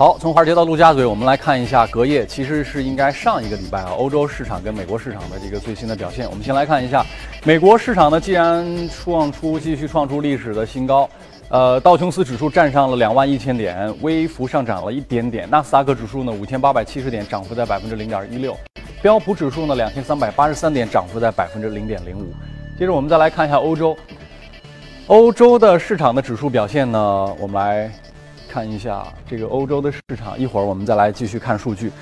好，从华尔街到陆家嘴，我们来看一下隔夜，其实是应该上一个礼拜啊，欧洲市场跟美国市场的这个最新的表现。我们先来看一下美国市场呢，既然创出继续创出历史的新高，呃，道琼斯指数站上了两万一千点，微幅上涨了一点点。纳斯达克指数呢，五千八百七十点，涨幅在百分之零点一六。标普指数呢，两千三百八十三点，涨幅在百分之零点零五。接着我们再来看一下欧洲，欧洲的市场的指数表现呢，我们来。看一下这个欧洲的市场，一会儿我们再来继续看数据。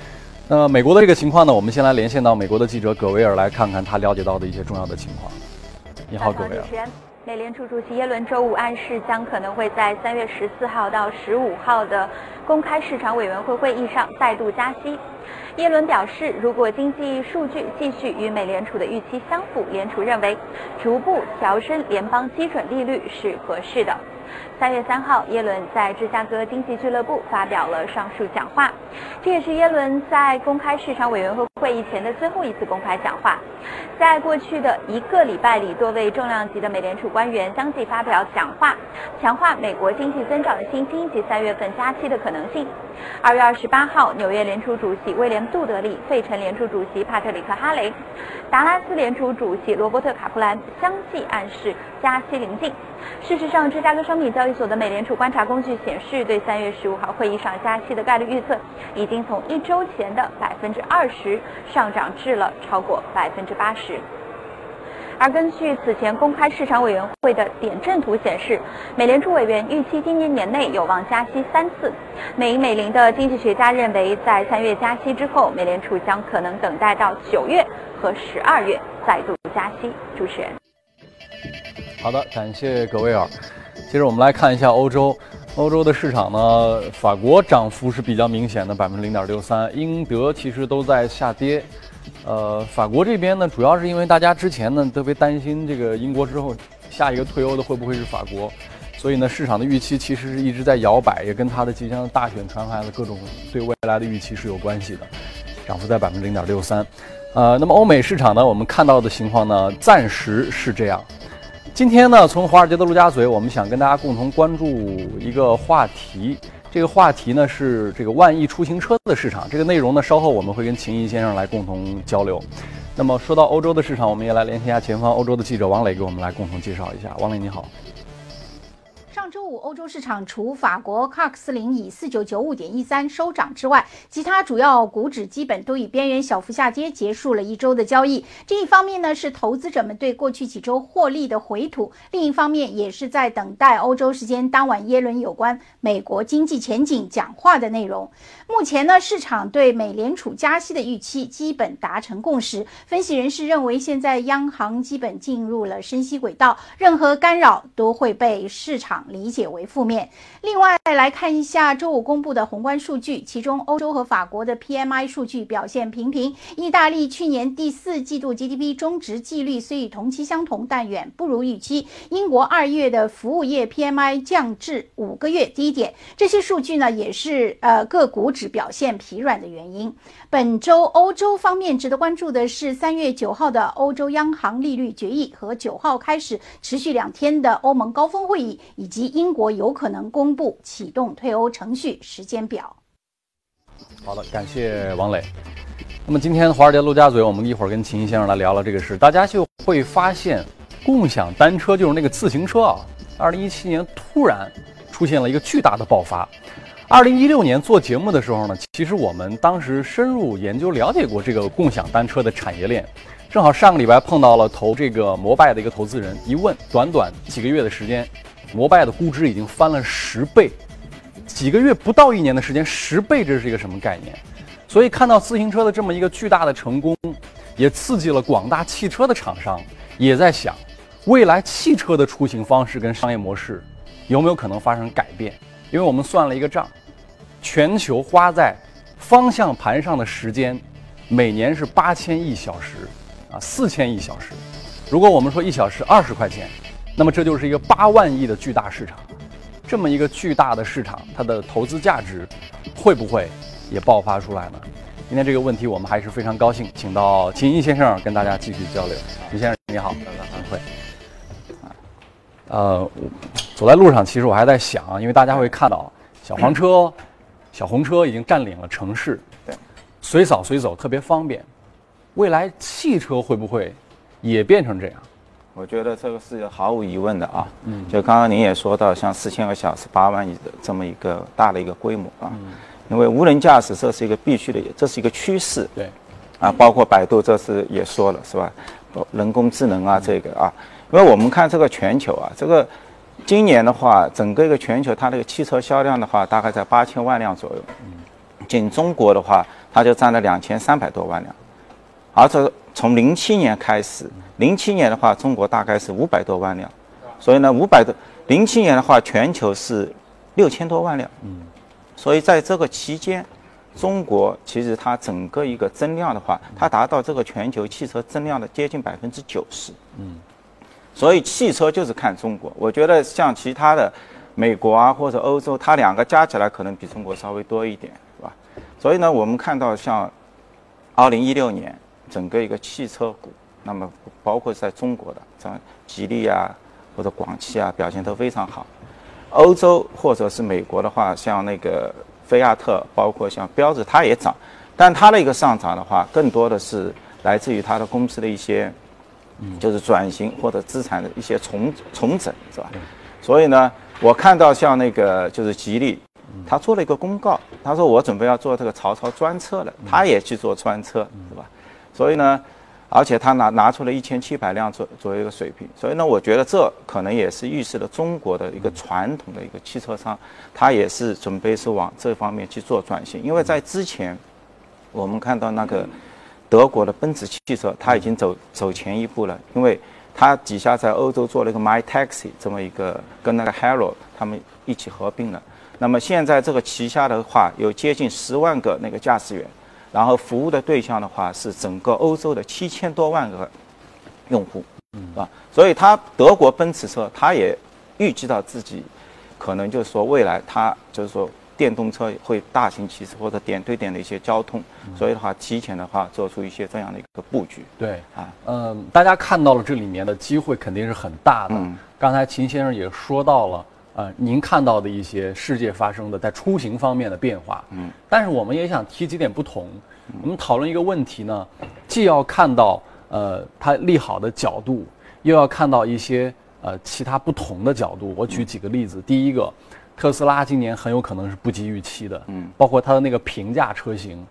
那美国的这个情况呢？我们先来连线到美国的记者葛维尔来看看他了解到的一些重要的情况。你好，葛维尔。美联储主席耶伦周五暗示，将可能会在三月十四号到十五号的公开市场委员会会议上再度加息。耶伦表示，如果经济数据继续与美联储的预期相符，联储认为逐步调升联邦基准利率是合适的。三月三号，耶伦在芝加哥经济俱乐部发表了上述讲话，这也是耶伦在公开市场委员会会议前的最后一次公开讲话。在过去的一个礼拜里，多位重量级的美联储官员相继发表讲话，强化美国经济增长的信心及三月份加息的可能性。二月二十八号，纽约联储主席威廉·杜德利、费城联储主席帕特里克·哈雷、达拉斯联储主席罗伯特·卡普兰相继暗示加息临近。事实上，芝加哥商品交易所的美联储观察工具显示，对三月十五号会议上加息的概率预测已经从一周前的百分之二十上涨至了超过百分之八十。而根据此前公开市场委员会的点阵图显示，美联储委员预期今年年内有望加息三次。美银美林的经济学家认为，在三月加息之后，美联储将可能等待到九月和十二月再度加息。主持人，好的，感谢葛威尔。接着我们来看一下欧洲，欧洲的市场呢，法国涨幅是比较明显的，百分之零点六三，英德其实都在下跌。呃，法国这边呢，主要是因为大家之前呢特别担心这个英国之后下一个退欧的会不会是法国，所以呢市场的预期其实是一直在摇摆，也跟它的即将大选传来的各种对未来的预期是有关系的，涨幅在百分之零点六三。呃，那么欧美市场呢，我们看到的情况呢，暂时是这样。今天呢，从华尔街的陆家嘴，我们想跟大家共同关注一个话题。这个话题呢是这个万亿出行车的市场，这个内容呢稍后我们会跟秦毅先生来共同交流。那么说到欧洲的市场，我们也来联系一下前方欧洲的记者王磊，给我们来共同介绍一下。王磊你好。周五，欧洲市场除法国卡克斯林以四九九五点一三收涨之外，其他主要股指基本都以边缘小幅下跌结束了一周的交易。这一方面呢，是投资者们对过去几周获利的回吐；另一方面，也是在等待欧洲时间当晚耶伦有关美国经济前景讲话的内容。目前呢，市场对美联储加息的预期基本达成共识。分析人士认为，现在央行基本进入了升息轨道，任何干扰都会被市场。理解为负面。另外来看一下周五公布的宏观数据，其中欧洲和法国的 PMI 数据表现平平。意大利去年第四季度 GDP 中值季率虽与同期相同，但远不如预期。英国二月的服务业 PMI 降至五个月低点。这些数据呢，也是呃各股指表现疲软的原因。本周欧洲方面值得关注的是三月九号的欧洲央行利率决议和九号开始持续两天的欧盟高峰会议，以及英国有可能公布启动退欧程序时间表。好的，感谢王磊。那么今天华尔街陆家嘴，我们一会儿跟秦先生来聊聊这个事。大家就会发现，共享单车就是那个自行车啊，二零一七年突然出现了一个巨大的爆发。二零一六年做节目的时候呢，其实我们当时深入研究了解过这个共享单车的产业链。正好上个礼拜碰到了投这个摩拜的一个投资人，一问，短短几个月的时间，摩拜的估值已经翻了十倍。几个月不到一年的时间，十倍这是一个什么概念？所以看到自行车的这么一个巨大的成功，也刺激了广大汽车的厂商，也在想，未来汽车的出行方式跟商业模式有没有可能发生改变？因为我们算了一个账。全球花在方向盘上的时间，每年是八千亿小时，啊，四千亿小时。如果我们说一小时二十块钱，那么这就是一个八万亿的巨大市场。这么一个巨大的市场，它的投资价值会不会也爆发出来呢？今天这个问题，我们还是非常高兴，请到秦毅先生跟大家继续交流。秦先生你好，反馈。呃，走在路上，其实我还在想，因为大家会看到小黄车。小红车已经占领了城市，对，随扫随走，特别方便。未来汽车会不会也变成这样？我觉得这个是毫无疑问的啊。嗯，就刚刚您也说到，像四千个小时、八万亿的这么一个大的一个规模啊。嗯。因为无人驾驶这是一个必须的，这是一个趋势。对。啊，包括百度这次也说了，是吧？人工智能啊，这个啊，因为我们看这个全球啊，这个今年的话，整个一个全球它这个汽车销量的话，大概在八千万辆左右。仅中国的话，它就占了两千三百多万辆。而且从零七年开始，零七年的话，中国大概是五百多万辆，所以呢，五百多零七年的话，全球是六千多万辆。嗯，所以在这个期间，中国其实它整个一个增量的话，它达到这个全球汽车增量的接近百分之九十。嗯，所以汽车就是看中国。我觉得像其他的美国啊或者欧洲，它两个加起来可能比中国稍微多一点，是吧？所以呢，我们看到像二零一六年。整个一个汽车股，那么包括在中国的像吉利啊或者广汽啊，表现都非常好。欧洲或者是美国的话，像那个菲亚特，包括像标致，它也涨，但它的一个上涨的话，更多的是来自于它的公司的一些，就是转型或者资产的一些重重整，是吧？所以呢，我看到像那个就是吉利，他做了一个公告，他说我准备要做这个曹操专车了，他也去做专车，是吧？所以呢，而且他拿拿出了一千七百辆左左右一个水平，所以呢，我觉得这可能也是预示了中国的一个传统的一个汽车商，他也是准备是往这方面去做转型。因为在之前，我们看到那个德国的奔驰汽车，它已经走走前一步了，因为它底下在欧洲做了一个 My Taxi 这么一个跟那个 Hero 他们一起合并了。那么现在这个旗下的话，有接近十万个那个驾驶员。然后服务的对象的话是整个欧洲的七千多万个用户，是吧？所以它德国奔驰车，它也预计到自己可能就是说未来它就是说电动车会大行其事或者点对点的一些交通，所以的话提前的话做出一些这样的一个布局。对啊，嗯，大家看到了这里面的机会肯定是很大的。刚才秦先生也说到了。呃，您看到的一些世界发生的在出行方面的变化，嗯，但是我们也想提几点不同。我们讨论一个问题呢，既要看到呃它利好的角度，又要看到一些呃其他不同的角度。我举几个例子，第一个，特斯拉今年很有可能是不及预期的，嗯，包括它的那个平价车型，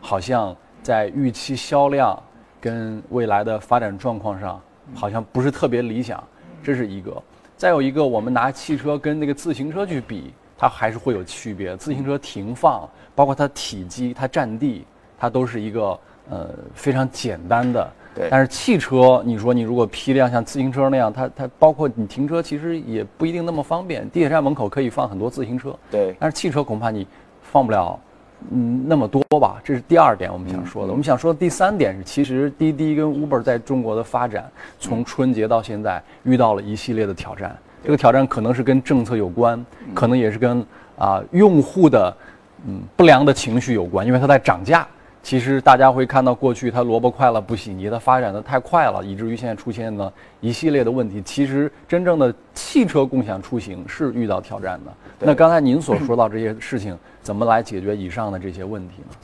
好像在预期销量跟未来的发展状况上，好像不是特别理想，这是一个。再有一个，我们拿汽车跟那个自行车去比，它还是会有区别。自行车停放，包括它体积、它占地，它都是一个呃非常简单的。对。但是汽车，你说你如果批量像自行车那样，它它包括你停车，其实也不一定那么方便。地铁站门口可以放很多自行车。对。但是汽车恐怕你放不了。嗯，那么多吧，这是第二点我们想说的。我们想说的第三点是，其实滴滴跟 Uber 在中国的发展，从春节到现在遇到了一系列的挑战。这个挑战可能是跟政策有关，可能也是跟啊用户的嗯不良的情绪有关，因为它在涨价。其实大家会看到，过去它萝卜快了不洗泥，它发展的太快了，以至于现在出现了一系列的问题。其实真正的汽车共享出行是遇到挑战的。那刚才您所说到这些事情，怎么来解决以上的这些问题呢？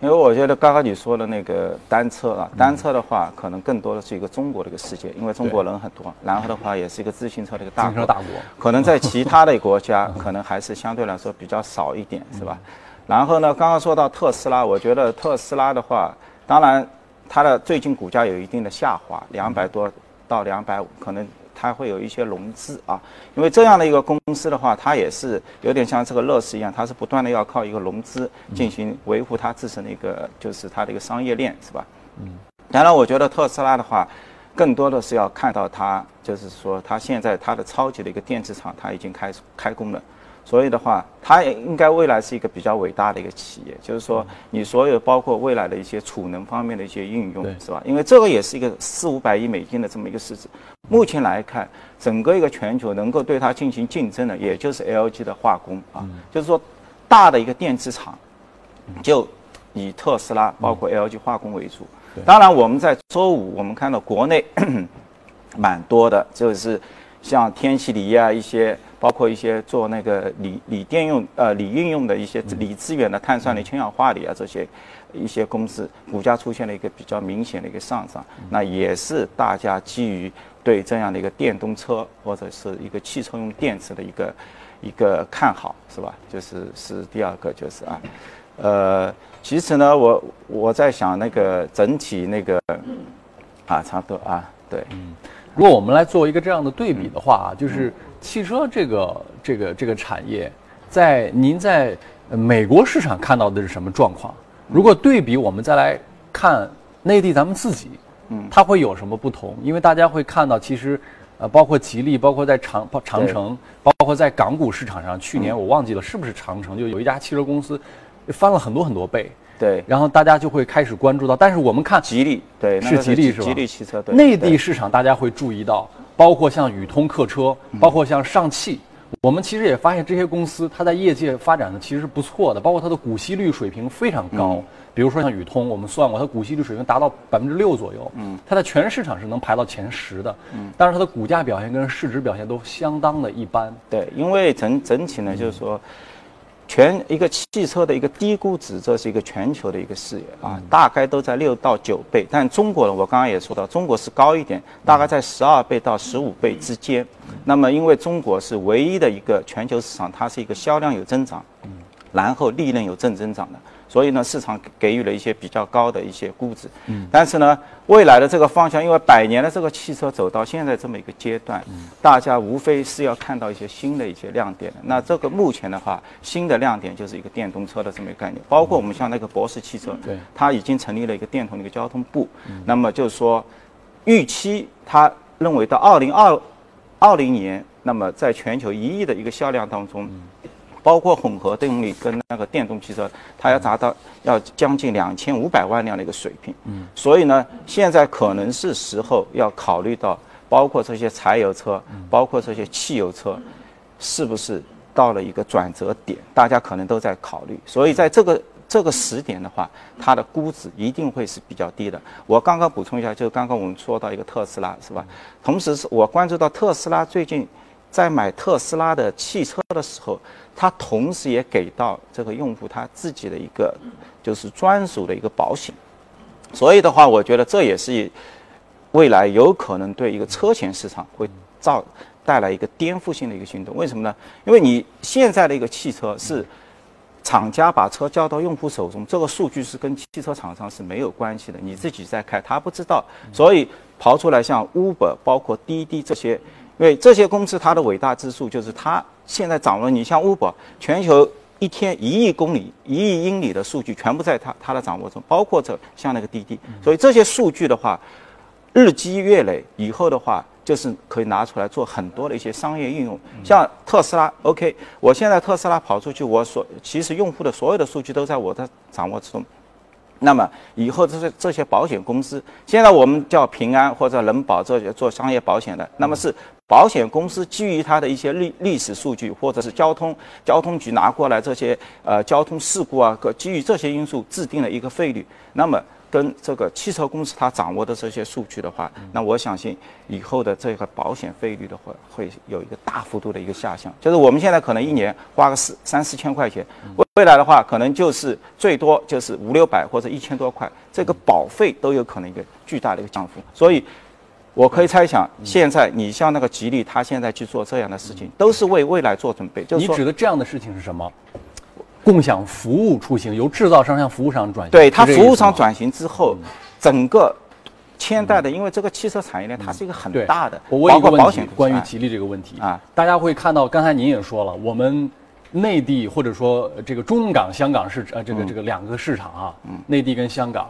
因为我觉得刚刚你说的那个单车啊，单车的话，可能更多的是一个中国的一个世界，因为中国人很多。然后的话，也是一个自行车的一个大国。大国。可能在其他的国家，可能还是相对来说比较少一点，是吧？然后呢，刚刚说到特斯拉，我觉得特斯拉的话，当然它的最近股价有一定的下滑，两百多到两百五，可能它会有一些融资啊。因为这样的一个公司的话，它也是有点像这个乐视一样，它是不断的要靠一个融资进行维护它自身的一个就是它的一个商业链，是吧？嗯。当然，我觉得特斯拉的话，更多的是要看到它，就是说它现在它的超级的一个电池厂，它已经开始开工了。所以的话，它应该未来是一个比较伟大的一个企业，就是说，你所有包括未来的一些储能方面的一些应用，是吧？因为这个也是一个四五百亿美金的这么一个市值。目前来看，整个一个全球能够对它进行竞争的，也就是 LG 的化工啊，就是说，大的一个电池厂，就以特斯拉包括 LG 化工为主。当然，我们在周五我们看到国内 蛮多的，就是像天齐锂啊一些。包括一些做那个锂锂电用呃锂应用的一些锂资源的碳酸锂、氢氧化锂啊这些一些公司股价出现了一个比较明显的一个上涨，那也是大家基于对这样的一个电动车或者是一个汽车用电池的一个一个看好，是吧？就是是第二个就是啊，呃，其实呢，我我在想那个整体那个啊，差不多啊，对，如果我们来做一个这样的对比的话啊，就是汽车这个这个这个产业，在您在呃美国市场看到的是什么状况？如果对比我们再来看内地咱们自己，嗯，它会有什么不同？因为大家会看到，其实呃，包括吉利，包括在长包长城，包括在港股市场上，去年我忘记了是不是长城，就有一家汽车公司翻了很多很多倍。对，然后大家就会开始关注到，但是我们看吉利对是吉利是吧？吉利汽车对内地市场大家会注意到，包括像宇通客车，包括像上汽，我们其实也发现这些公司它在业界发展的其实是不错的，包括它的股息率水平非常高。比如说像宇通，我们算过它股息率水平达到百分之六左右，嗯，它在全市场是能排到前十的，嗯，但是它的股价表现跟市值表现都相当的一般。对，因为整整体呢，就是说，全一个汽车的一个低估值，这是一个全球的一个视野啊，大概都在六到九倍。但中国呢，我刚刚也说到，中国是高一点，大概在十二倍到十五倍之间。那么，因为中国是唯一的一个全球市场，它是一个销量有增长，然后利润有正增长的。所以呢，市场给予了一些比较高的一些估值。嗯，但是呢，未来的这个方向，因为百年的这个汽车走到现在这么一个阶段，大家无非是要看到一些新的一些亮点的。那这个目前的话，新的亮点就是一个电动车的这么一个概念，包括我们像那个博士汽车，对它已经成立了一个电动的一个交通部。那么就是说，预期它认为到二零二二零年，那么在全球一亿的一个销量当中。包括混合动力跟那个电动汽车，它要达到要将近两千五百万辆的一个水平。嗯，所以呢，现在可能是时候要考虑到，包括这些柴油车，包括这些汽油车，是不是到了一个转折点？大家可能都在考虑。所以在这个这个时点的话，它的估值一定会是比较低的。我刚刚补充一下，就是刚刚我们说到一个特斯拉，是吧？同时是我关注到特斯拉最近在买特斯拉的汽车的时候。它同时也给到这个用户他自己的一个就是专属的一个保险，所以的话，我觉得这也是未来有可能对一个车险市场会造带来一个颠覆性的一个行动。为什么呢？因为你现在的一个汽车是厂家把车交到用户手中，这个数据是跟汽车厂商是没有关系的，你自己在开，他不知道，所以刨出来像 Uber、包括滴滴这些。因为这些公司它的伟大之处就是它现在掌握，你像 Uber，全球一天一亿公里、一亿英里的数据全部在它它的掌握中，包括这像那个滴滴，所以这些数据的话，日积月累以后的话，就是可以拿出来做很多的一些商业应用。像特斯拉，OK，我现在特斯拉跑出去，我所其实用户的所有的数据都在我的掌握之中。那么以后这些这些保险公司，现在我们叫平安或者人保这些做商业保险的，那么是保险公司基于它的一些历历史数据，或者是交通交通局拿过来这些呃交通事故啊，各基于这些因素制定了一个费率，那么。跟这个汽车公司它掌握的这些数据的话，那我相信以后的这个保险费率的话，会有一个大幅度的一个下降。就是我们现在可能一年花个四三四千块钱，未未来的话可能就是最多就是五六百或者一千多块，这个保费都有可能一个巨大的一个降幅。所以，我可以猜想，现在你像那个吉利，他现在去做这样的事情，都是为未来做准备。就是你指的这样的事情是什么？共享服务出行，由制造商向服务商转型。对它服务商转型之后，整个牵带的，因为这个汽车产业链它是一个很大的，我问包一个问题括保险，关于吉利这个问题啊，大家会看到，刚才您也说了，我们内地或者说呃这个中港、香港市呃这个这个两个市场啊，内地跟香港，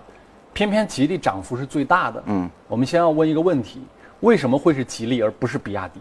偏偏吉利涨幅是最大的。嗯，我们先要问一个问题：为什么会是吉利而不是比亚迪？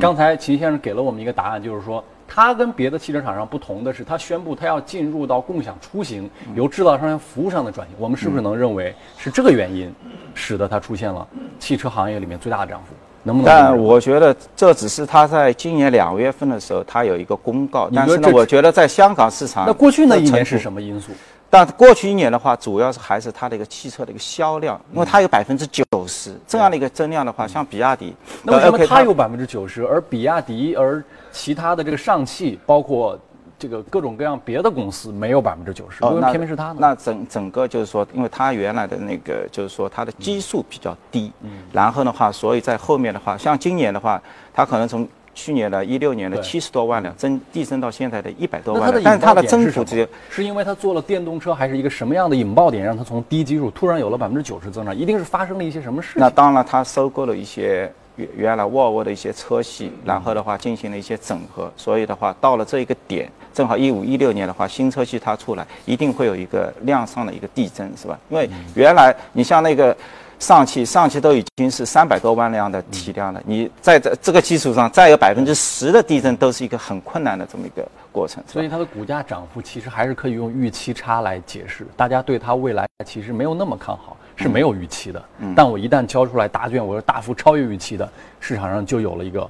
刚才秦先生给了我们一个答案，就是说，它跟别的汽车厂商不同的是，它宣布它要进入到共享出行，由制造商向服务上的转型。我们是不是能认为是这个原因，使得它出现了汽车行业里面最大的涨幅？能不能但？我觉得这只是他在今年两月份的时候，他有一个公告。但是呢，你觉得这我觉得在香港市场，那过去那一年是？什么因素？但过去一年的话，主要是还是它的一个汽车的一个销量，因为它有百分之九十这样的一个增量的话，像比亚迪，那为什么它有百分之九十，而比亚迪而其他的这个上汽，包括这个各种各样别的公司没有百分之九十，为什么偏偏是它呢？那整整个就是说，因为它原来的那个就是说它的基数比较低，嗯，然后的话，所以在后面的话，像今年的话，它可能从去年的一六年的七十多万辆增递增到现在的一百多万辆，但是它的增点是因为它做了电动车，还是一个什么样的引爆点，让它从低基数突然有了百分之九十增长？一定是发生了一些什么事情？那当然，它收购了一些原原来沃尔沃的一些车系，然后的话进行了一些整合，所以的话到了这一个点，正好一五一六年的话，新车系它出来，一定会有一个量上的一个递增，是吧？因为原来你像那个。上汽，上汽都已经是三百多万辆的体量了，你在这这个基础上再有百分之十的地震，都是一个很困难的这么一个过程。所以它的股价涨幅其实还是可以用预期差来解释。大家对它未来其实没有那么看好，是没有预期的。嗯但我一旦交出来答卷，我是大幅超越预期的，市场上就有了一个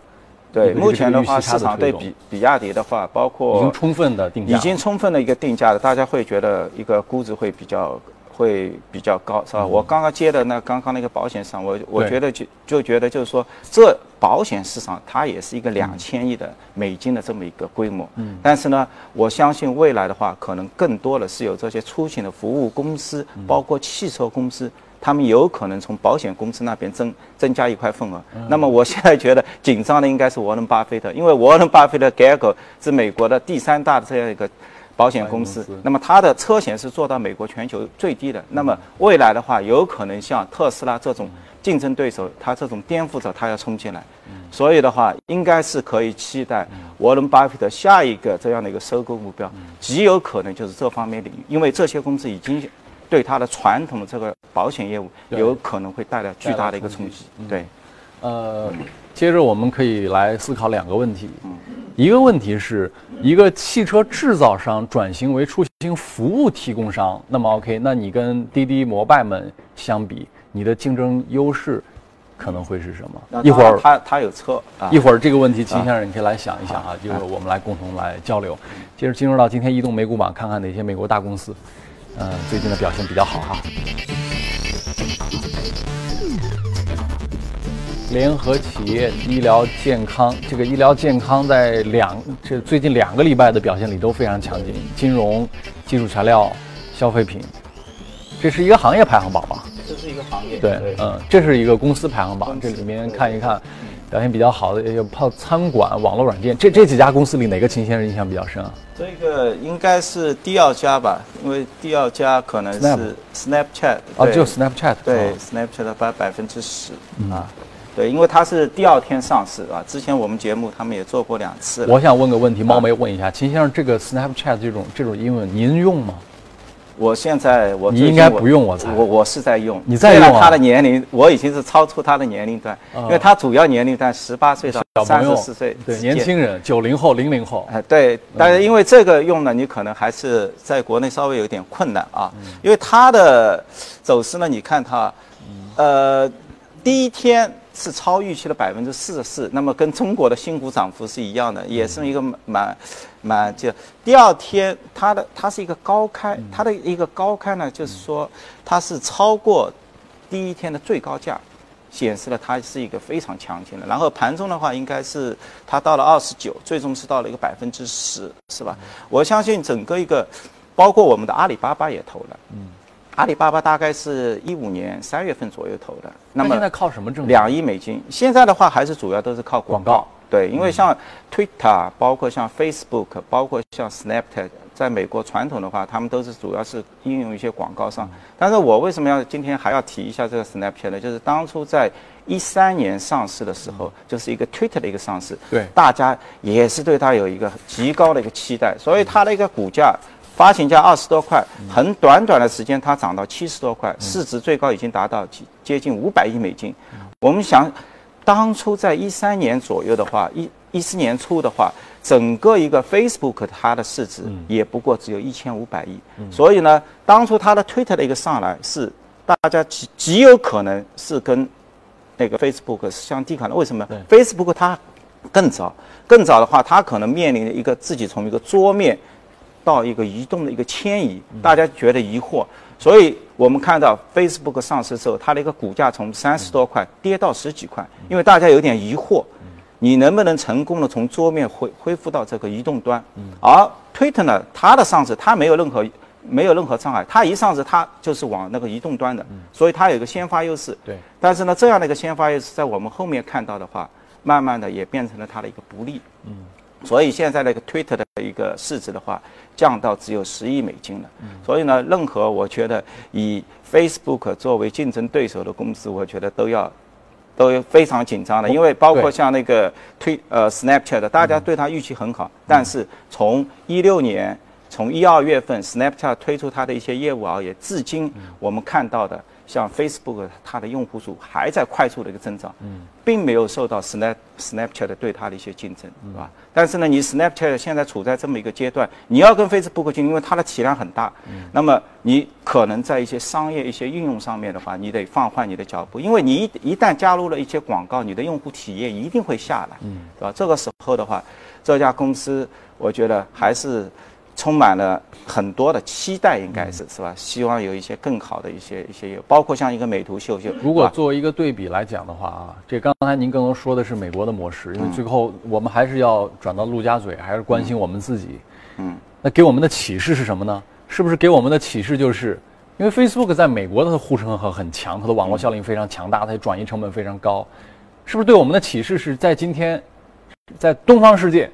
对，目前的话，市场对比比亚迪的话，包括已经充分的定价，已经充分的一个定价了，大家会觉得一个估值会比较会比较高，是吧？我刚刚接的那刚刚那个保险上，我我觉得就就觉得就是说，这保险市场它也是一个两千亿的美金的这么一个规模，嗯，但是呢，我相信未来的话，可能更多的是有这些出行的服务公司，嗯包括汽车公司。他们有可能从保险公司那边增增加一块份额。嗯那么我现在觉得紧张的应该是沃伦巴菲特，因为沃伦巴菲特 Geico 是美国的第三大的这样一个保险公司。那么它的车险是做到美国全球最低的。那么未来的话，有可能像特斯拉这种竞争对手，它这种颠覆者，它要冲进来。所以的话，应该是可以期待沃伦巴菲特下一个这样的一个收购目标，极有可能就是这方面领域，因为这些公司已经对它的传统的这个保险业务有可能会带来巨大的一个冲击。对，呃，接着我们可以来思考两个问题。一个问题是一个汽车制造商转型为出行服务提供商，那么 OK，那你跟滴滴、摩拜们相比，你的竞争优势可能会是什么？一会儿他他有车啊一，会儿这个问题，秦先生你可以来想一想啊，就是我们来共同来交流。接着进入到今天移动美股榜，看看哪些美国大公司，呃，最近的表现比较好哈。联合企业医疗健康，这个医疗健康在两这最近两个礼拜的表现里都非常强劲，金融、技术材料、消费品，这是一个行业排行榜吧？这是一个行业。对，嗯，这是一个公司排行榜，这里面看一看，表现比较好的有泡餐馆、网络软件，这这几家公司里哪个秦先生印象比较深啊？这个应该是第二家吧，因为第二家可能是 Snapchat，啊，对就 Snapchat 对哦 Snapchat 百分之十啊，对，因为它是第二天上市啊，之前我们节目他们也做过两次。我想问个问题，冒昧问一下，秦先生，这个 Snapchat 这种这种英文您用吗？我现在我你应该不用我猜我我是在用。你在用啊虽然他的年龄我已经是超出他的年龄段，因为他主要年龄段十八岁到三十四岁对年轻人，九零后、零零后，哎，对，但是因为这个用呢，你可能还是在国内稍微有点困难啊，因为它的走势呢，你看它，呃，第一天是超预期的百分之四十四，那么跟中国的新股涨幅是一样的，也是一个蛮蛮就第二天它的它是一个高开，它的一个高开呢，就是说它是超过第一天的最高价。显示了它是一个非常强劲的。然后盘中的话，应该是它到了二十九，最终是到了一个百分之十，是吧？我相信整个一个，包括我们的阿里巴巴也投了，嗯，阿里巴巴大概是一五年三月份左右投的，那么现在靠什么挣钱？两亿美金，现在的话还是主要都是靠广告。广告对，因为像 Twitter，包括像 Facebook，包括像 Snapchat，在美国传统的话，他们都是主要是应用一些广告上。但是我为什么要今天还要提一下这个 Snapchat 呢？就是当初在一三年上市的时候，就是一个 Twitter 的一个上市，对大家也是对它有一个极高的一个期待，所以它的一个股价。发行价二十多块，很短短的时间它涨到七十多块，市值最高已经达到接接近五百亿美金。我们想，当初在一三年左右的话，一一四年初的话，整个一个 Facebook 它的市值也不过只有一千五百亿。所以呢，当初它的 Twitter 的一个上来是大家极极有可能是跟那个 Facebook 是相抵抗的。为什么？Facebook 它更早，更早的话，它可能面临一个自己从一个桌面到一个移动的一个迁移，大家觉得疑惑，所以我们看到 Facebook 上市之后，它的一个股价从三十多块跌到十几块，因为大家有点疑惑。你能不能成功的从桌面恢恢复到这个移动端？而 Twitter 呢，它的上市它没有任何没有任何障碍，它一上市它就是往那个移动端的，所以它有一个先发优势。对。但是呢，这样的一个先发优势，在我们后面看到的话，慢慢的也变成了它的一个不利。嗯。所以现在那个 Twitter 的一个市值的话，降到只有十亿美金了。所以呢，任何我觉得以 Facebook 作为竞争对手的公司，我觉得都要都非常紧张的，因为包括像那个推呃 Snapchat，大家对它预期很好，但是从一六年从一二月份 Snapchat 推出它的一些业务而言，至今我们看到的。像 Facebook，它的用户数还在快速的一个增长，嗯，并没有受到 Snap Snapchat 对它的一些竞争，是吧？但是呢，你 Snapchat 现在处在这么一个阶段，你要跟 Facebook 竞，因为它的体量很大，嗯，那么你可能在一些商业、一些应用上面的话，你得放缓你的脚步，因为你一一旦加入了一些广告，你的用户体验一定会下来，嗯，是吧？这个时候的话，这家公司我觉得还是。充满了很多的期待，应该是是吧？希望有一些更好的一些一些，包括像一个美图秀秀。如果作为一个对比来讲的话啊，这刚才您更多说的是美国的模式，因为最后我们还是要转到陆家嘴，还是关心我们自己。嗯。那给我们的启示是什么呢？是不是给我们的启示就是，因为 Facebook 在美国的护城河很强，它的网络效应非常强大，它的转移成本非常高，是不是对我们的启示是在今天，在东方世界？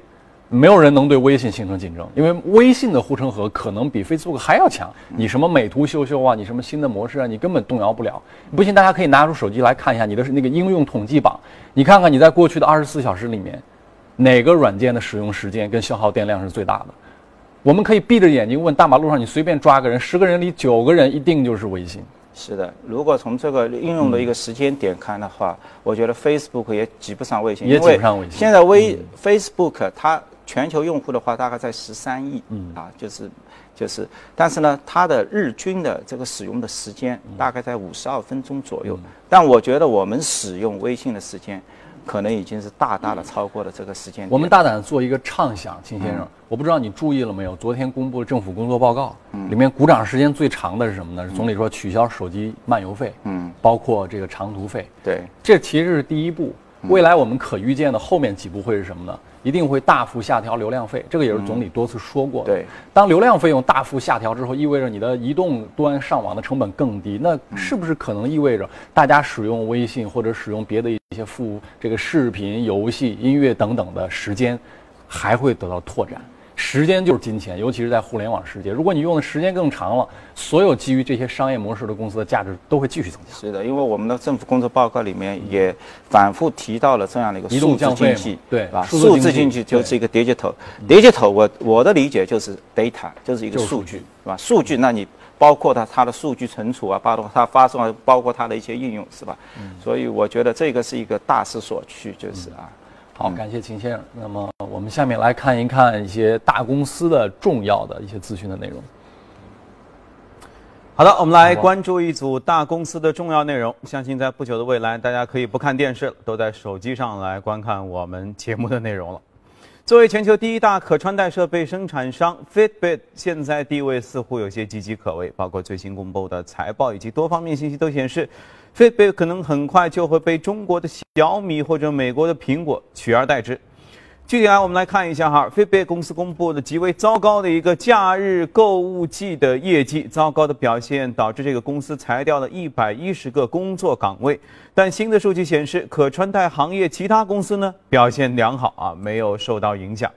没有人能对微信形成竞争，因为微信的护城河可能比 Facebook 还要强。你什么美图秀秀啊，你什么新的模式啊，你根本动摇不了。不信，大家可以拿出手机来看一下你的那个应用统计榜，你看看你在过去的二十四小时里面，哪个软件的使用时间跟消耗电量是最大的？我们可以闭着眼睛问大马路上你随便抓个人，十个人里九个人一定就是微信。是的，如果从这个应用的一个时间点看的话，我觉得 Facebook 也挤不上微信，也挤不上微信。现在微 Facebook 它。全球用户的话，大概在十三亿，嗯啊，就是，就是，但是呢，它的日均的这个使用的时间大概在五十二分钟左右。但我觉得我们使用微信的时间，可能已经是大大的超过了这个时间。我们大胆做一个畅想，秦先生，我不知道你注意了没有？昨天公布的政府工作报告，里面鼓掌时间最长的是什么呢？是总理说取消手机漫游费，嗯，包括这个长途费。对，这其实是第一步。未来我们可预见的后面几步会是什么呢？一定会大幅下调流量费，这个也是总理多次说过的。对，当流量费用大幅下调之后，意味着你的移动端上网的成本更低，那是不是可能意味着大家使用微信或者使用别的一些服务，这个视频、游戏、音乐等等的时间还会得到拓展？时间就是金钱，尤其是在互联网世界。如果你用的时间更长了，所有基于这些商业模式的公司的价值都会继续增加。是的，因为我们的政府工作报告里面也反复提到了这样的一个数字经济，对吧？数字经济就是一个 digital，digital 我我的理解就是 data，就是一个数据，是吧？数据，那你包括它它的数据存储啊，包括它发送，包括它的一些应用，是吧？所以我觉得这个是一个大势所趋，就是啊。好，感谢秦先生。那么我们下面来看一看一些大公司的重要的一些资讯的内容。好的，我们来关注一组大公司的重要内容。相信在不久的未来，大家可以不看电视了，都在手机上来观看我们节目的内容了。作为全球第一大可穿戴设备生产商，Fitbit 现在地位似乎有些岌岌可危。包括最新公布的财报以及多方面信息都显示。会被可能很快就会被中国的小米或者美国的苹果取而代之。具体来，我们来看一下哈，Fitbit 公司公布的极为糟糕的一个假日购物季的业绩，糟糕的表现导致这个公司裁掉了一百一十个工作岗位。但新的数据显示，可穿戴行业其他公司呢表现良好啊，没有受到影响。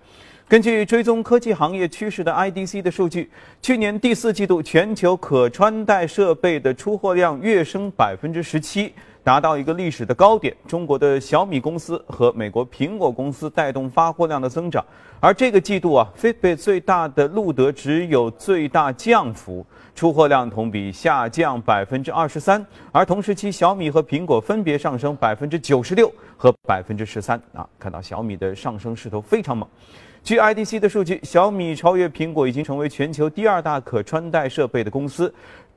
根据追踪科技行业趋势的 IDC 的数据，去年第四季度全球可穿戴设备的出货量跃升百分之十七，达到一个历史的高点。中国的小米公司和美国苹果公司带动发货量的增长，而这个季度啊，Fitbit 最大的路德只有最大降幅，出货量同比下降百分之二十三，而同时期小米和苹果分别上升百分之九十六和百分之十三啊，看到小米的上升势头非常猛。据 IDC 的数据，小米超越苹果，已经成为全球第二大可穿戴设备的公司，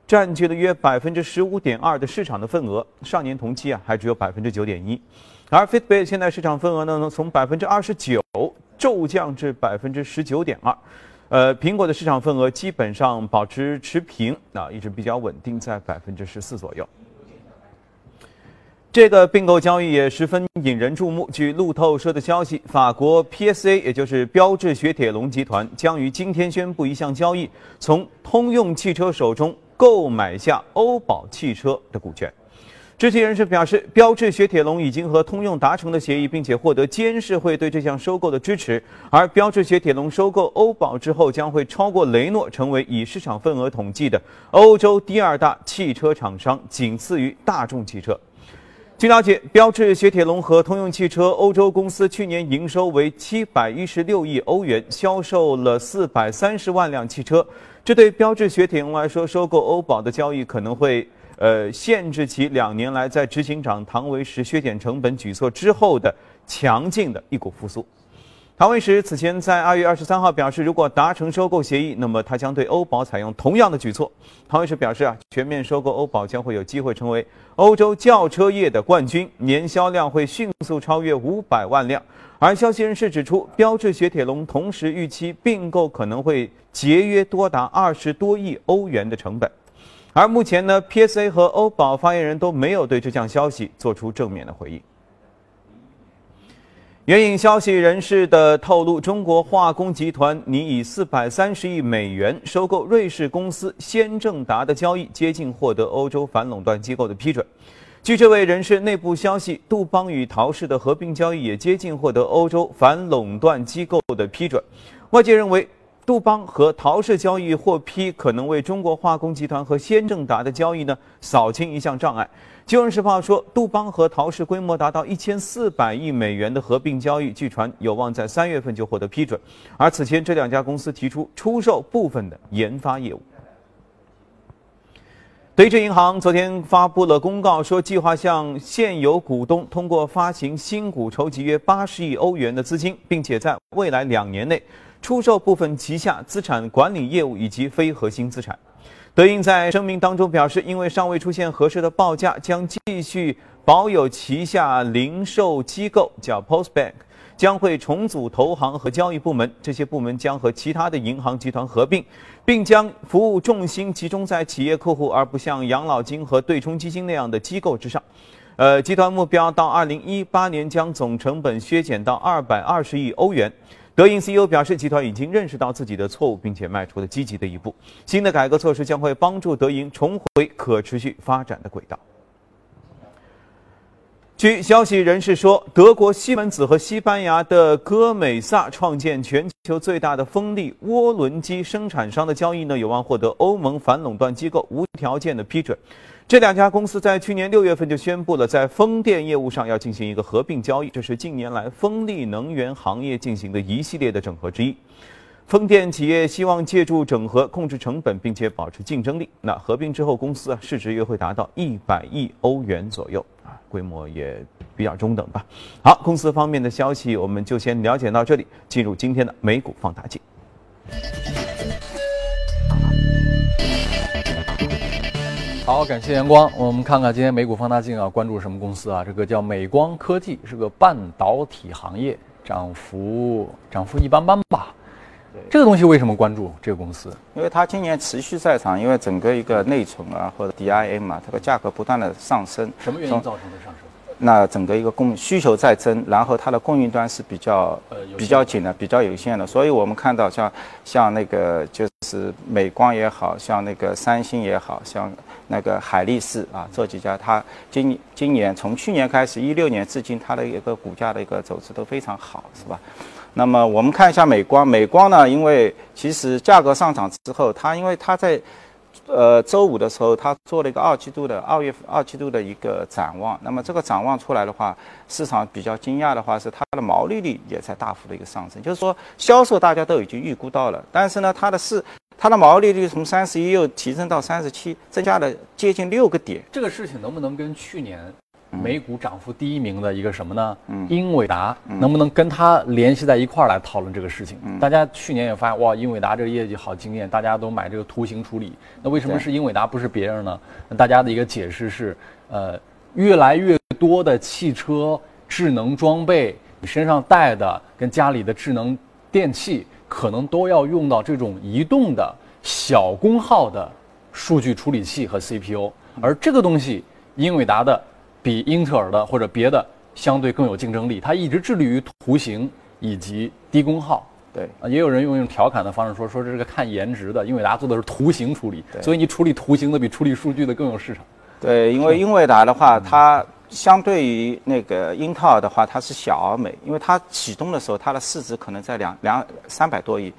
占据了约百分之十五点二的市场的份额。上年同期啊，还只有百分之九点一。而 Fitbit 现在市场份额呢，从百分之二十九骤降至百分之十九点二。呃，苹果的市场份额基本上保持持平，啊，一直比较稳定在百分之十四左右。这个并购交易也十分引人注目。据路透社的消息，法国 PSA，也就是标致雪铁龙集团，将于今天宣布一项交易，从通用汽车手中购买下欧宝汽车的股权。知情人士表示，标致雪铁龙已经和通用达成了协议，并且获得监事会对这项收购的支持。而标致雪铁龙收购欧宝之后，将会超过雷诺，成为以市场份额统计的欧洲第二大汽车厂商，仅次于大众汽车。据了解，标致雪铁龙和通用汽车欧洲公司去年营收为七百一十六亿欧元，销售了四百三十万辆汽车。这对标致雪铁龙来说，收购欧宝的交易可能会呃限制其两年来在执行长唐维时削减成本举措之后的强劲的一股复苏。唐维时此前在二月二十三号表示，如果达成收购协议，那么他将对欧宝采用同样的举措。唐维时表示啊，全面收购欧宝将会有机会成为欧洲轿车业的冠军，年销量会迅速超越五百万辆。而消息人士指出，标致雪铁龙同时预期并购可能会节约多达二十多亿欧元的成本。而目前呢，PSA 和欧宝发言人都没有对这项消息做出正面的回应。援引消息人士的透露，中国化工集团拟以四百三十亿美元收购瑞士公司先正达的交易接近获得欧洲反垄断机构的批准。据这位人士内部消息，杜邦与陶氏的合并交易也接近获得欧洲反垄断机构的批准。外界认为。杜邦和陶氏交易获批，可能为中国化工集团和先正达的交易呢扫清一项障碍。《金融时报》说，杜邦和陶氏规模达到一千四百亿美元的合并交易，据传有望在三月份就获得批准。而此前这两家公司提出出售部分的研发业务。德意志银行昨天发布了公告，说计划向现有股东通过发行新股筹集约八十亿欧元的资金，并且在未来两年内。出售部分旗下资产管理业务以及非核心资产。德银在声明当中表示，因为尚未出现合适的报价，将继续保有旗下零售机构叫 Postbank，将会重组投行和交易部门，这些部门将和其他的银行集团合并，并将服务重心集中在企业客户，而不像养老金和对冲基金那样的机构之上。呃，集团目标到二零一八年将总成本削减到二百二十亿欧元。德银 CEO 表示，集团已经认识到自己的错误，并且迈出了积极的一步。新的改革措施将会帮助德银重回可持续发展的轨道。据消息人士说，德国西门子和西班牙的戈美萨创建全球最大的风力涡轮机生产商的交易呢，有望获得欧盟反垄断机构无条件的批准。这两家公司在去年六月份就宣布了，在风电业务上要进行一个合并交易，这是近年来风力能源行业进行的一系列的整合之一。风电企业希望借助整合控制成本，并且保持竞争力。那合并之后，公司啊市值约会达到一百亿欧元左右啊，规模也比较中等吧。好，公司方面的消息我们就先了解到这里，进入今天的美股放大镜。好，感谢阳光。我们看看今天美股放大镜啊，关注什么公司啊？这个叫美光科技，是个半导体行业，涨幅涨幅一般般吧。这个东西为什么关注这个公司？因为它今年持续在涨，因为整个一个内存啊或者 DIM 啊，它的价格不断的上升。什么原因造成的上升？那整个一个供需求在增，然后它的供应端是比较比较紧的，比较有限的，所以我们看到像像那个就是美光也好像那个三星也好像那个海力士啊这几家，它今今年从去年开始一六年至今，它的一个股价的一个走势都非常好，是吧？那么我们看一下美光，美光呢，因为其实价格上涨之后，它因为它在。呃，周五的时候，它做了一个二季度的二月二季度的一个展望。那么这个展望出来的话，市场比较惊讶的话是它的毛利率也在大幅的一个上升。就是说销售大家都已经预估到了，但是呢，它的市它的毛利率从三十一又提升到三十七，增加了接近六个点。这个事情能不能跟去年？美股涨幅第一名的一个什么呢？英伟达能不能跟它联系在一块儿来讨论这个事情？大家去年也发现哇，英伟达这个业绩好惊艳，大家都买这个图形处理。那为什么是英伟达不是别人呢？那大家的一个解释是，呃，越来越多的汽车智能装备，你身上带的跟家里的智能电器，可能都要用到这种移动的小功耗的数据处理器和 CPU，而这个东西，英伟达的。比英特尔的或者别的相对更有竞争力，它一直致力于图形以及低功耗。对啊，也有人用用调侃的方式说，说这是个看颜值的，英伟达做的是图形处理，所以你处理图形的比处理数据的更有市场。对，因为英伟达的话，它相对于那个英特尔的话，它是小而美，因为它启动的时候，它的市值可能在两两三百多亿，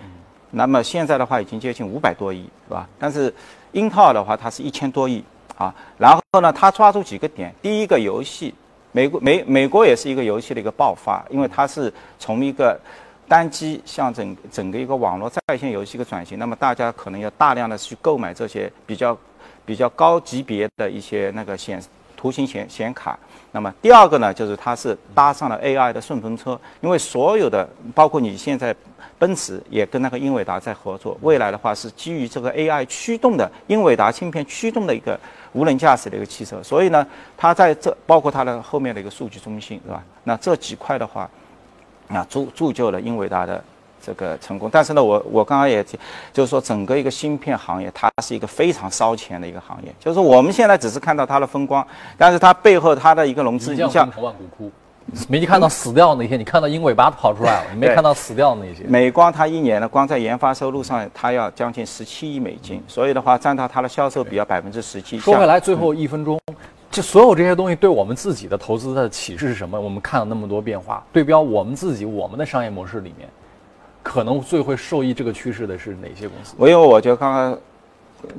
那么现在的话已经接近五百多亿，是吧？但是英特尔的话，它是一千多亿啊。然后呢，他抓住几个点，第一个游戏，美国美美国也是一个游戏的一个爆发，因为它是从一个单机向整整个一个网络在线游戏一个转型，那么大家可能要大量的去购买这些比较比较高级别的一些那个显图形显显卡。那么第二个呢，就是它是搭上了 AI 的顺风车，因为所有的包括你现在奔驰也跟那个英伟达在合作，未来的话是基于这个 AI 驱动的英伟达芯片驱动的一个无人驾驶的一个汽车，所以呢，它在这包括它的后面的一个数据中心，是吧？那这几块的话，啊，铸铸就了英伟达的这个成功。但是呢，我我刚刚也提就是说，整个一个芯片行业，它是一个非常烧钱的一个行业。就是说我们现在只是看到它的风光，但是它背后它的一个融资，一你像万骨枯。没看到死掉那些，你看到鹰尾巴跑出来了，你没看到死掉那些。美光，它一年呢，光在研发收入上，它要将近十七亿美金，所以的话，占到它的销售比要百分之十七。说回来，最后一分钟，这所有这些东西对我们自己的投资的启示是什么？我们看了那么多变化，对标我们自己我们的商业模式里面，可能最会受益这个趋势的是哪些公司？我因为我觉得刚刚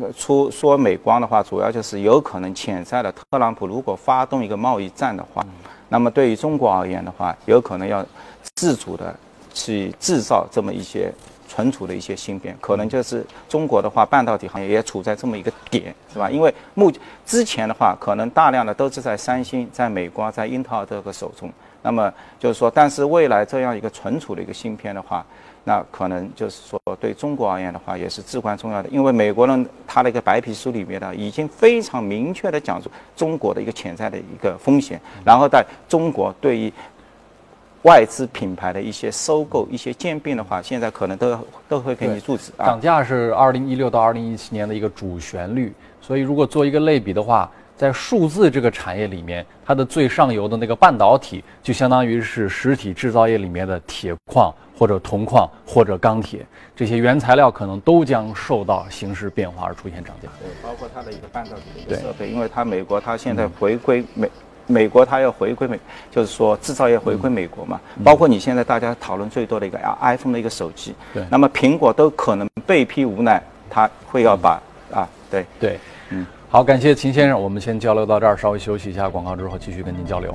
呃出说美光的话，主要就是有可能潜在的特朗普如果发动一个贸易战的话，那么对于中国而言的话，有可能要自主的去制造这么一些存储的一些芯片，可能就是中国的话，半导体行业也处在这么一个点，是吧？因为目之前的话，可能大量的都是在三星、在美光、在英特尔这个手中。那么就是说，但是未来这样一个存储的一个芯片的话，那可能就是说对中国而言的话，也是至关重要的。因为美国人他的一个白皮书里面呢，已经非常明确的讲述中国的一个潜在的一个风险，然后在中国对于外资品牌的一些收购、一些兼并的话，现在可能都都会给你阻止啊涨。价是二零一六到二零一七年的一个主旋律，所以如果做一个类比的话，在数字这个产业里面，它的最上游的那个半导体，就相当于是实体制造业里面的铁矿或者铜矿或者钢铁这些原材料，可能都将受到形势变化而出现涨价。对，包括它的一个半导体的一个设备，因为它美国它现在回归美。美国它要回归美，就是说制造业回归美国嘛，包括你现在大家讨论最多的一个 iPhone 的一个手机，对那么苹果都可能被逼无奈，它会要把啊，对，对，嗯，好，感谢秦先生，我们先交流到这儿，稍微休息一下广告之后继续跟您交流。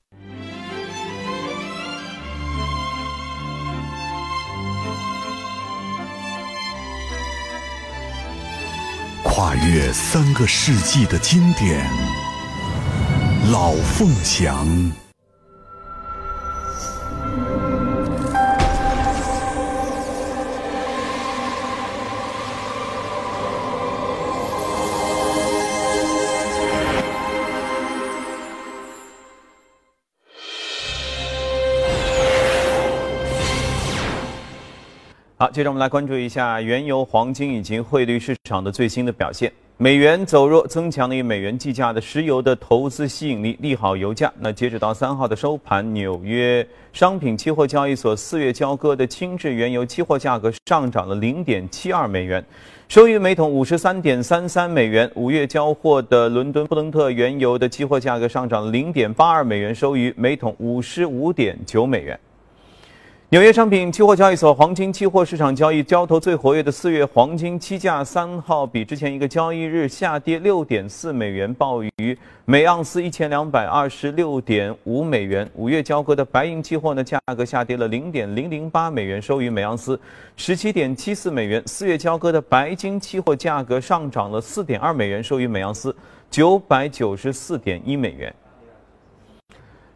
跨越三个世纪的经典，《老凤祥》。接着我们来关注一下原油、黄金以及汇率市场的最新的表现。美元走弱，增强了以美元计价的石油的投资吸引力，利好油价。那截止到三号的收盘，纽约商品期货交易所四月交割的轻质原油期货价格上涨了零点七二美元，收于每桶五十三点三三美元。五月交货的伦敦布伦特原油的期货价格上涨零点八二美元，收于每桶五十五点九美元。纽约商品期货交易所黄金期货市场交易交投最活跃的四月黄金期价三号比之前一个交易日下跌六点四美元，报于每盎司一千两百二十六点五美元。五月交割的白银期货呢，价格下跌了零点零零八美元，收于每盎司十七点七四美元。四月交割的白金期货价格上涨了四点二美元，收于每盎司九百九十四点一美元。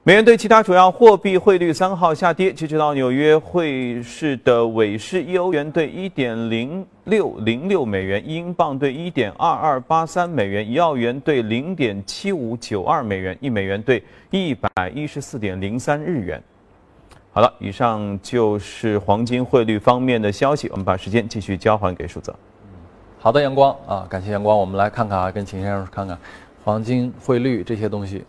美元对其他主要货币汇率三号下跌，截止到纽约汇市的尾市，一欧元兑一点零六零六美元，一英镑兑一点二二八三美元，一澳元兑零点七五九二美元，一美元兑一百一十四点零三日元。好了，以上就是黄金汇率方面的消息。我们把时间继续交还给舒泽。好的，阳光啊，感谢阳光。我们来看看啊，跟秦先生看看黄金汇率这些东西。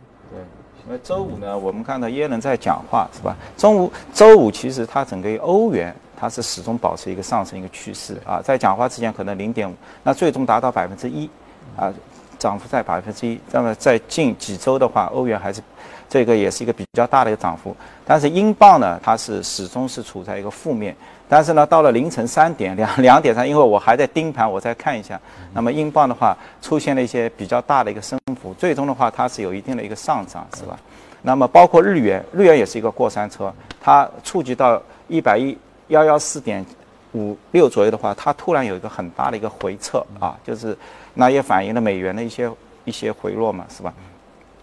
因为周五呢，我们看到耶伦在讲话，是吧？中午周五其实它整个欧元它是始终保持一个上升一个趋势啊，在讲话之前可能零点五，那最终达到百分之一，啊，涨幅在百分之一。那么在近几周的话，欧元还是这个也是一个比较大的一个涨幅，但是英镑呢，它是始终是处在一个负面。但是呢，到了凌晨三点两 两点上，因为我还在盯盘，我再看一下。那么英镑的话，出现了一些比较大的一个升幅，最终的话它是有一定的一个上涨，是吧？那么包括日元，日元也是一个过山车，它触及到一百一幺幺四点五六左右的话，它突然有一个很大的一个回撤啊，就是那也反映了美元的一些一些回落嘛，是吧？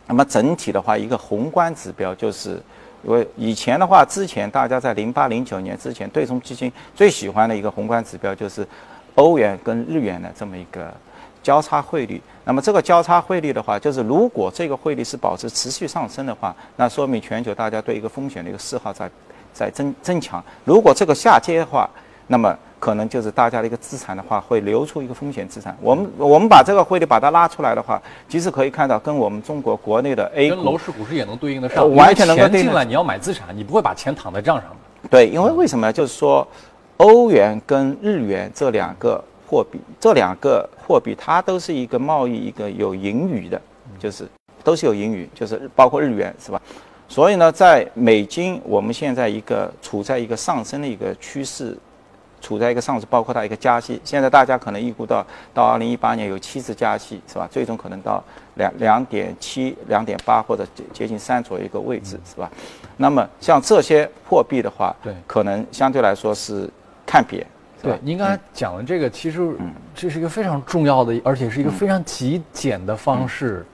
那么整体的话，一个宏观指标就是。因为以前的话，之前大家在零八零九年之前，对冲基金最喜欢的一个宏观指标就是欧元跟日元的这么一个交叉汇率。那么这个交叉汇率的话，就是如果这个汇率是保持持续上升的话，那说明全球大家对一个风险的一个嗜好在在增增强。如果这个下跌的话，那么可能就是大家的一个资产的话，会流出一个风险资产。我们我们把这个汇率把它拉出来的话，其实可以看到，跟我们中国国内的 A 股、跟楼市、股市也能对应得上。完全能够对应进来，你要买资产，你不会把钱躺在账上的。对，因为为什么？就是说，欧元跟日元这两个货币，这两个货币它都是一个贸易一个有盈余的，就是都是有盈余，就是包括日元是吧？所以呢，在美金我们现在一个处在一个上升的一个趋势。处在一个上升，包括它一个加息。现在大家可能预估到，到二零一八年有七次加息，是吧？最终可能到两两点七、两点八或者接接近三左右一个位置，是吧？那么像这些货币的话，对，可能相对来说是看扁。对，您刚才讲的这个，其实这是一个非常重要的，而且是一个非常极简的方式，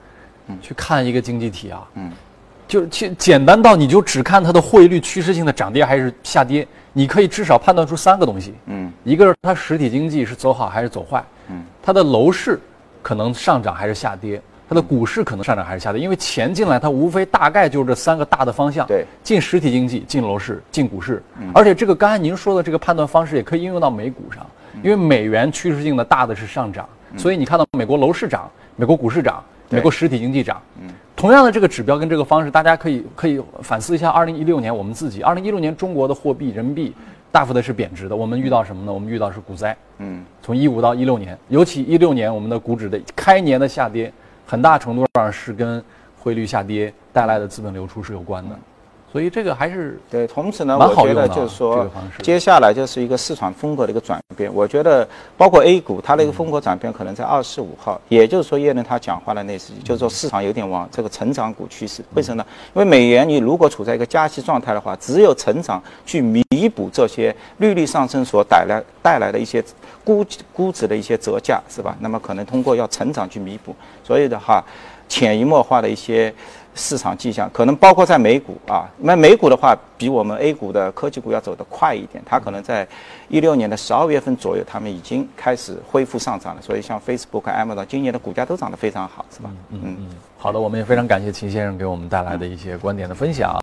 去看一个经济体啊。嗯。就简简单到你就只看它的汇率趋势性的涨跌还是下跌，你可以至少判断出三个东西。嗯，一个是它实体经济是走好还是走坏。嗯，它的楼市可能上涨还是下跌，它的股市可能上涨还是下跌。因为钱进来，它无非大概就是这三个大的方向。对，进实体经济，进楼市，进股市。嗯，而且这个刚才您说的这个判断方式也可以应用到美股上，因为美元趋势性的大的是上涨，所以你看到美国楼市涨，美国股市涨。美国实体经济涨，嗯，同样的这个指标跟这个方式，大家可以可以反思一下。二零一六年我们自己，二零一六年中国的货币人民币大幅的是贬值的，我们遇到什么呢？我们遇到是股灾，嗯，从一五到一六年，尤其一六年我们的股指的开年的下跌，很大程度上是跟汇率下跌带来的资本流出是有关的。所以这个还是对，同时呢，我觉得就是说，接下来就是一个市场风格的一个转变。我觉得包括 A 股，它的一个风格转变可能在二十五号，也就是说耶伦他讲话的那时，就是说市场有点往这个成长股趋势。为什么呢？因为美元你如果处在一个加息状态的话，只有成长去弥补这些利率上升所带来带来的一些估估值的一些折价，是吧？那么可能通过要成长去弥补，所以的话，潜移默化的一些。市场迹象可能包括在美股啊，那美股的话比我们 A 股的科技股要走得快一点，它可能在一六年的十二月份左右，他们已经开始恢复上涨了。所以像 Facebook、Amazon 今年的股价都涨得非常好，是吧？嗯嗯嗯。好的，我们也非常感谢秦先生给我们带来的一些观点的分享。